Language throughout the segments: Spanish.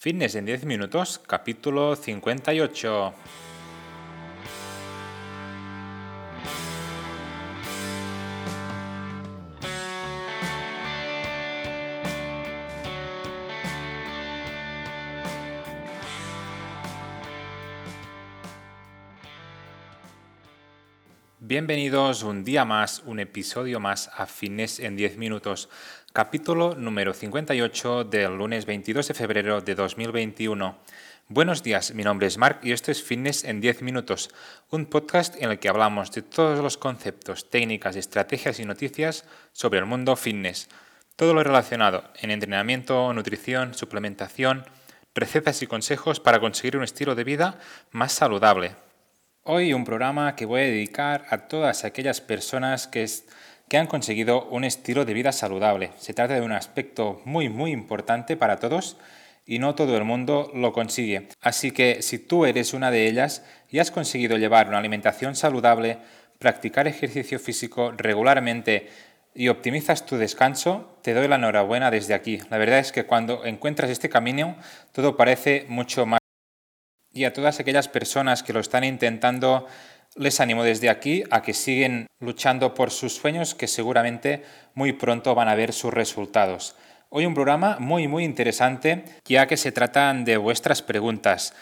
Fitness en 10 minutos, capítulo 58. Bienvenidos un día más, un episodio más a Fitness en 10 minutos, capítulo número 58 del lunes 22 de febrero de 2021. Buenos días, mi nombre es Mark y esto es Fitness en 10 minutos, un podcast en el que hablamos de todos los conceptos, técnicas, estrategias y noticias sobre el mundo fitness. Todo lo relacionado en entrenamiento, nutrición, suplementación, recetas y consejos para conseguir un estilo de vida más saludable, Hoy un programa que voy a dedicar a todas aquellas personas que, han conseguido un estilo de vida saludable. Se trata de un aspecto muy muy importante para todos y no todo el mundo lo consigue. Así que si tú eres una de ellas y has conseguido llevar una alimentación saludable, practicar ejercicio físico regularmente y optimizas tu descanso, te doy la enhorabuena desde aquí. La verdad es que cuando encuentras este camino, todo parece mucho más y a todas aquellas personas que lo están intentando, les animo desde aquí a que siguen luchando por sus sueños que seguramente muy pronto van a ver sus resultados. Hoy un programa muy muy interesante ya que se tratan de vuestras preguntas,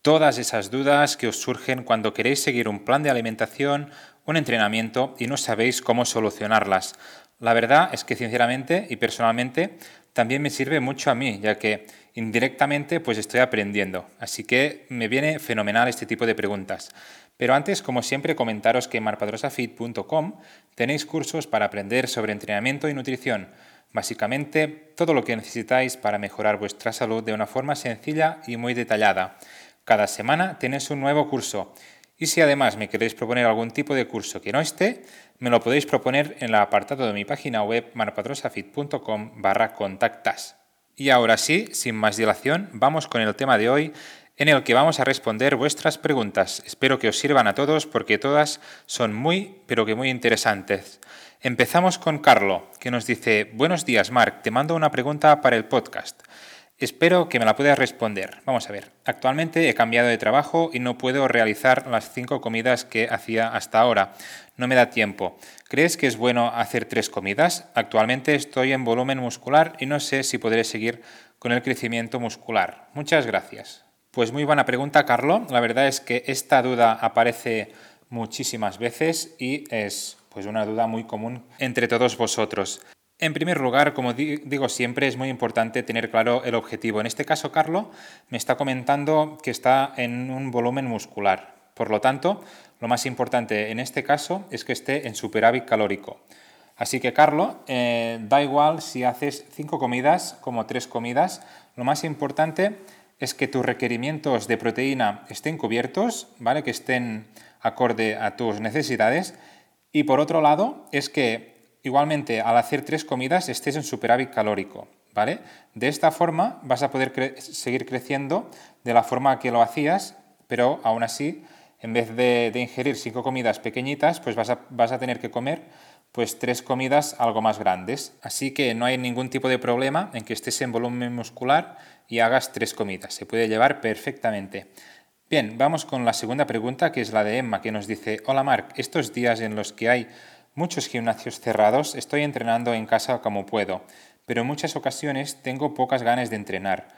todas esas dudas que os surgen cuando queréis seguir un plan de alimentación, un entrenamiento y no sabéis cómo solucionarlas. La verdad es que sinceramente y personalmente también me sirve mucho a mí, ya que indirectamente pues estoy aprendiendo. Así que me viene fenomenal este tipo de preguntas. Pero antes, como siempre, comentaros que en marpadrosafit.com tenéis cursos para aprender sobre entrenamiento y nutrición. Básicamente, todo lo que necesitáis para mejorar vuestra salud de una forma sencilla y muy detallada. Cada semana tenéis un nuevo curso. Y si además me queréis proponer algún tipo de curso que no esté, me lo podéis proponer en el apartado de mi página web marpadrosafit.com barra contactas. Y ahora sí, sin más dilación, vamos con el tema de hoy en el que vamos a responder vuestras preguntas. Espero que os sirvan a todos porque todas son muy, pero que muy interesantes. Empezamos con Carlo, que nos dice, buenos días Marc, te mando una pregunta para el podcast. Espero que me la puedas responder. Vamos a ver. Actualmente he cambiado de trabajo y no puedo realizar las cinco comidas que hacía hasta ahora. No me da tiempo. ¿Crees que es bueno hacer tres comidas? Actualmente estoy en volumen muscular y no sé si podré seguir con el crecimiento muscular. Muchas gracias. Pues muy buena pregunta, Carlo. La verdad es que esta duda aparece muchísimas veces y es pues una duda muy común entre todos vosotros. En primer lugar, como digo siempre, es muy importante tener claro el objetivo. En este caso, Carlo me está comentando que está en un volumen muscular. Por lo tanto, lo más importante en este caso es que esté en superávit calórico. Así que, Carlo, eh, da igual si haces cinco comidas como tres comidas, lo más importante es que tus requerimientos de proteína estén cubiertos, ¿vale? Que estén acorde a tus necesidades. Y por otro lado, es que igualmente al hacer tres comidas estés en superávit calórico. ¿vale? De esta forma vas a poder seguir creciendo de la forma que lo hacías, pero aún así, en vez de, ingerir cinco comidas pequeñitas, pues vas a, vas a tener que comer pues tres comidas algo más grandes. Así que no hay ningún tipo de problema en que estés en volumen muscular y hagas tres comidas. Se puede llevar perfectamente. Bien, vamos con la segunda pregunta, que es la de Emma, que nos dice, hola Marc, estos días en los que hay muchos gimnasios cerrados, estoy entrenando en casa como puedo, pero en muchas ocasiones tengo pocas ganas de entrenar,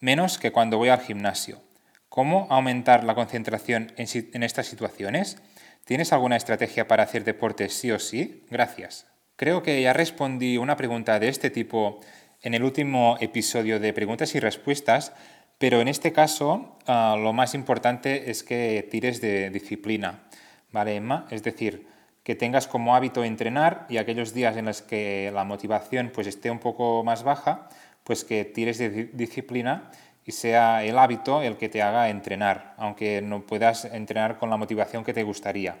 menos que cuando voy al gimnasio. ¿Cómo aumentar la concentración en, estas situaciones? ¿Tienes alguna estrategia para hacer deporte sí o sí? Gracias. Creo que ya respondí una pregunta de este tipo en el último episodio de preguntas y respuestas, pero en este caso ah, lo más importante es que tires de disciplina, ¿vale, Emma? Es decir, que tengas como hábito entrenar y aquellos días en los que la motivación pues esté un poco más baja, pues que tires de disciplina y sea el hábito el que te haga entrenar, aunque no puedas entrenar con la motivación que te gustaría.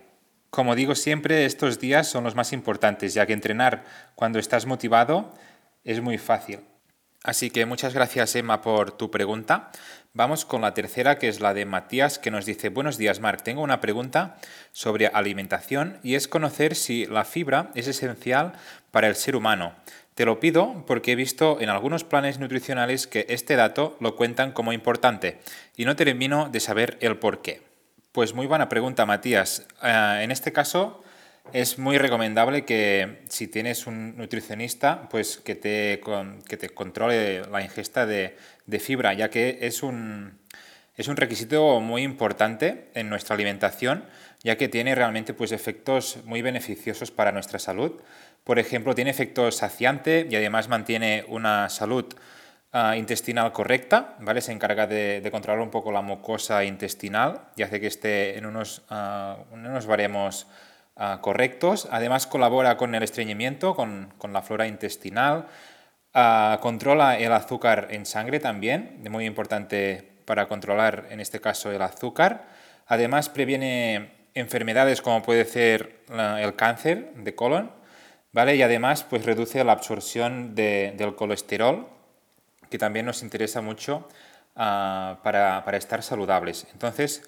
Como digo siempre, estos días son los más importantes, ya que entrenar cuando estás motivado es muy fácil. Así que muchas gracias Emma por tu pregunta. Vamos con la tercera, que es la de Matías, que nos dice, buenos días Marc, tengo una pregunta sobre alimentación y es conocer si la fibra es esencial para el ser humano. Te lo pido porque he visto en algunos planes nutricionales que este dato lo cuentan como importante y no termino de saber el por qué. Pues muy buena pregunta, Matías. Eh, en este caso es muy recomendable que si tienes un nutricionista, pues que te, que te controle la ingesta de, de fibra, ya que es un, es un requisito muy importante en nuestra alimentación, ya que tiene realmente pues, efectos muy beneficiosos para nuestra salud. Por ejemplo, tiene efecto saciante y además mantiene una salud ah, intestinal correcta, ¿vale? Se encarga de, controlar un poco la mucosa intestinal y hace que esté en unos, uh, unos baremos ah, correctos. Además, colabora con el estreñimiento, con, con la flora intestinal. controla el azúcar en sangre también, muy importante para controlar, en este caso, el azúcar. Además, previene enfermedades como puede ser el cáncer de colon ¿vale? Y además pues reduce la absorción del colesterol, que también nos interesa mucho ah, para, estar saludables. Entonces,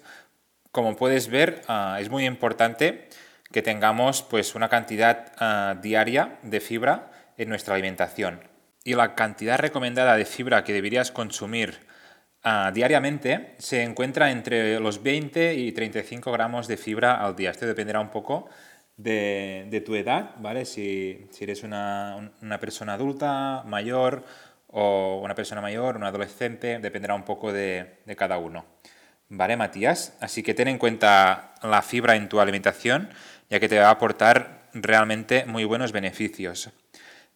como puedes ver, ah, es muy importante que tengamos pues una cantidad ah, diaria de fibra en nuestra alimentación. Y la cantidad recomendada de fibra que deberías consumir diariamente se encuentra entre los 20 y 35 gramos de fibra al día. Esto dependerá un poco de, tu edad, ¿vale? Si, eres una, persona adulta, mayor, o una persona mayor, un adolescente, dependerá un poco de, de, cada uno. ¿Vale, Matías? Así que ten en cuenta la fibra en tu alimentación, ya que te va a aportar realmente muy buenos beneficios.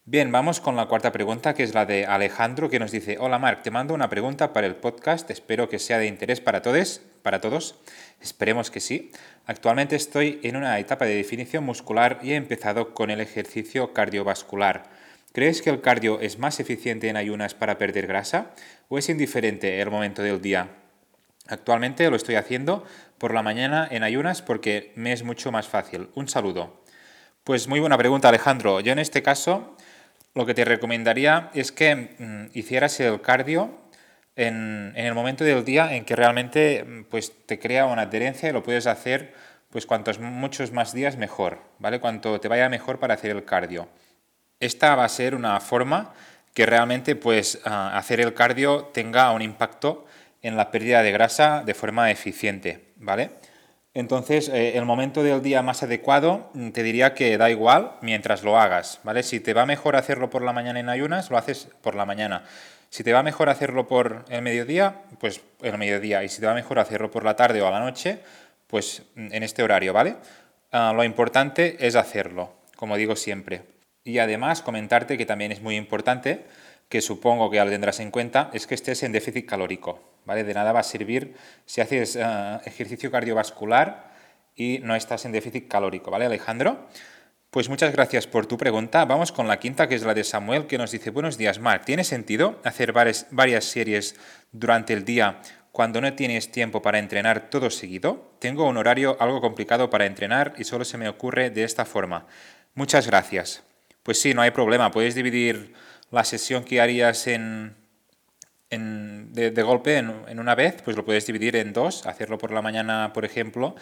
Bien, vamos con la cuarta pregunta, que es la de Alejandro, que nos dice, hola Marc, te mando una pregunta para el podcast, espero que sea de interés para todos, para todos, esperemos que sí. Actualmente estoy en una etapa de definición muscular y he empezado con el ejercicio cardiovascular. ¿Crees que el cardio es más eficiente en ayunas para perder grasa o es indiferente el momento del día? Actualmente lo estoy haciendo por la mañana en ayunas porque me es mucho más fácil. Un saludo. Pues muy buena pregunta Alejandro. Yo en este caso lo que te recomendaría es que mm, hicieras el cardio en, el momento del día en que realmente mm, pues, te crea una adherencia y lo puedes hacer pues cuantos muchos más días mejor, ¿vale? Cuanto te vaya mejor para hacer el cardio. Esta va a ser una forma que realmente pues ah, hacer el cardio tenga un impacto en la pérdida de grasa de forma eficiente, ¿vale? Entonces, eh, el momento del día más adecuado mm, te diría que da igual mientras lo hagas, ¿vale? Si te va mejor hacerlo por la mañana en ayunas, lo haces por la mañana. Si te va mejor hacerlo por el mediodía, pues el mediodía. Y si te va mejor hacerlo por la tarde o a la noche, pues mm, en este horario, ¿vale? Ah, lo importante es hacerlo, como digo siempre. Y además comentarte que también es muy importante que supongo que ya lo tendrás en cuenta, es que estés en déficit calórico. ¿vale? De nada va a servir si haces eh, ejercicio cardiovascular y no estás en déficit calórico. ¿Vale, Alejandro? Pues muchas gracias por tu pregunta. Vamos con la quinta, que es la de Samuel, que nos dice, buenos días, Marc. ¿Tiene sentido hacer varias, varias series durante el día cuando no tienes tiempo para entrenar todo seguido? Tengo un horario algo complicado para entrenar y solo se me ocurre de esta forma. Muchas gracias. Pues sí, no hay problema. Puedes dividir la sesión que harías en, de, golpe en, una vez, pues lo puedes dividir en dos, hacerlo por la mañana, por ejemplo,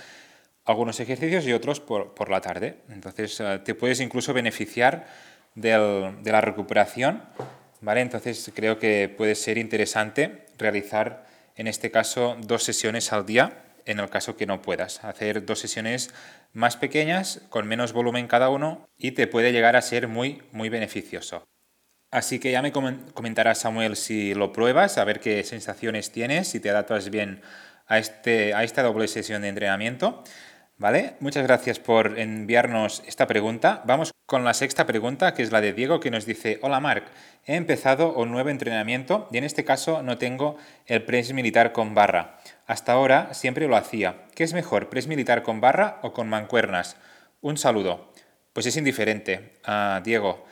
algunos ejercicios y otros por, la tarde. Entonces eh, te puedes incluso beneficiar de la recuperación, ¿vale? Entonces creo que puede ser interesante realizar, en este caso, dos sesiones al día, en el caso que no puedas. Hacer dos sesiones más pequeñas, con menos volumen cada uno, y te puede llegar a ser muy, muy beneficioso. Así que ya me comentarás, Samuel, si lo pruebas, a ver qué sensaciones tienes, si te adaptas bien a, este, a esta doble sesión de entrenamiento. ¿Vale? Muchas gracias por enviarnos esta pregunta. Vamos con la sexta pregunta, que es la de Diego, que nos dice, hola Marc, he empezado un nuevo entrenamiento y en este caso no tengo el press militar con barra. Hasta ahora siempre lo hacía. ¿Qué es mejor, press militar con barra o con mancuernas? Un saludo. Pues es indiferente, ah, Diego.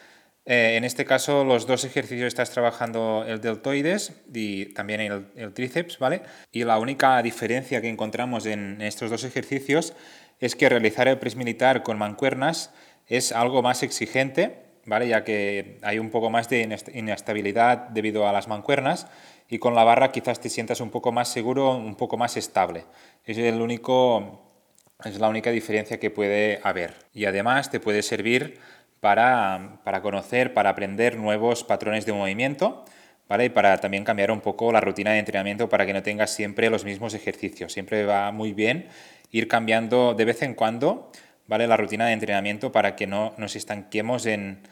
Eh, en este caso, los dos ejercicios estás trabajando el deltoides y también el, tríceps, ¿vale? Y la única diferencia que encontramos en estos dos ejercicios es que realizar el press militar con mancuernas es algo más exigente, ¿vale? Ya que hay un poco más de inestabilidad debido a las mancuernas y con la barra quizás te sientas un poco más seguro, un poco más estable. Es el único es la única diferencia que puede haber. Y además te puede servir para, para conocer, para aprender nuevos patrones de movimiento. ¿Vale? Y para también cambiar un poco la rutina de entrenamiento para que no tengas siempre los mismos ejercicios. Siempre va muy bien ir cambiando de vez en cuando ¿vale? la rutina de entrenamiento para que no nos estanquemos en,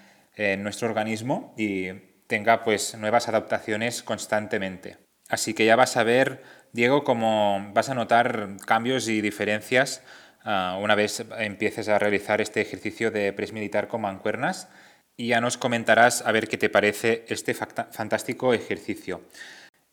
nuestro organismo y tenga pues nuevas adaptaciones constantemente. Así que ya vas a ver, Diego, cómo vas a notar cambios y diferencias ah, una vez empieces a realizar este ejercicio de press militar con mancuernas y ya nos comentarás a ver qué te parece este fantástico ejercicio.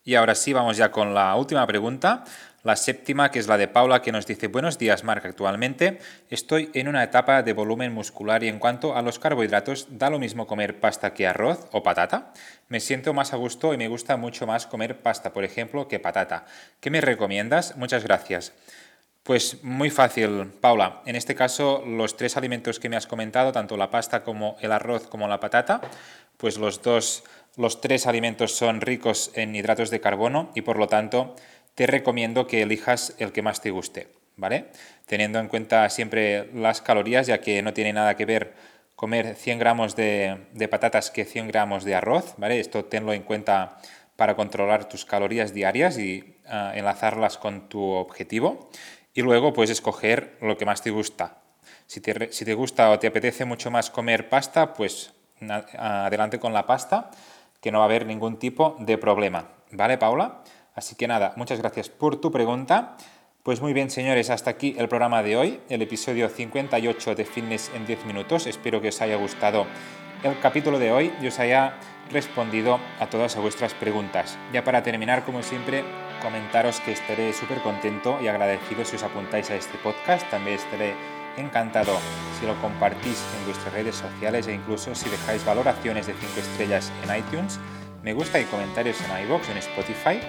Y ahora sí, vamos ya con la última pregunta, la séptima, que es la de Paula, que nos dice, buenos días, Marc, actualmente estoy en una etapa de volumen muscular y en cuanto a los carbohidratos, da lo mismo comer pasta que arroz o patata. Me siento más a gusto y me gusta mucho más comer pasta, por ejemplo, que patata. ¿Qué me recomiendas? Muchas gracias. Pues muy fácil, Paula. En este caso, los tres alimentos que me has comentado, tanto la pasta como el arroz como la patata, pues los dos, los tres alimentos son ricos en hidratos de carbono y por lo tanto te recomiendo que elijas el que más te guste, ¿vale? Teniendo en cuenta siempre las calorías, ya que no tiene nada que ver comer 100 gramos de, patatas que 100 gramos de arroz, ¿vale? Esto tenlo en cuenta para controlar tus calorías diarias y ah, enlazarlas con tu objetivo y luego puedes escoger lo que más te gusta. Si te, si te gusta o te apetece mucho más comer pasta, pues adelante con la pasta, que no va a haber ningún tipo de problema. ¿Vale, Paula? Así que nada, muchas gracias por tu pregunta. Pues muy bien, señores, hasta aquí el programa de hoy, el episodio 58 de Fitness en 10 minutos. Espero que os haya gustado el capítulo de hoy y os haya respondido a todas vuestras preguntas. Ya para terminar, como siempre, comentaros que estaré súper contento y agradecido si os apuntáis a este podcast. También estaré encantado si lo compartís en vuestras redes sociales e incluso si dejáis valoraciones de 5 estrellas en iTunes, me gusta y comentarios en iVoox, en Spotify.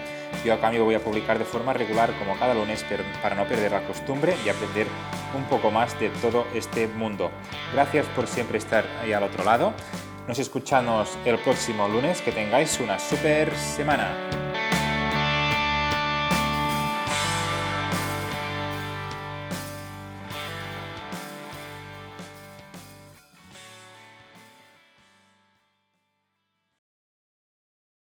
Yo a cambio voy a publicar de forma regular como cada lunes para no perder la costumbre y aprender un poco más de todo este mundo. Gracias por siempre estar ahí al otro lado. Nos escuchamos el próximo lunes. Que tengáis una super semana.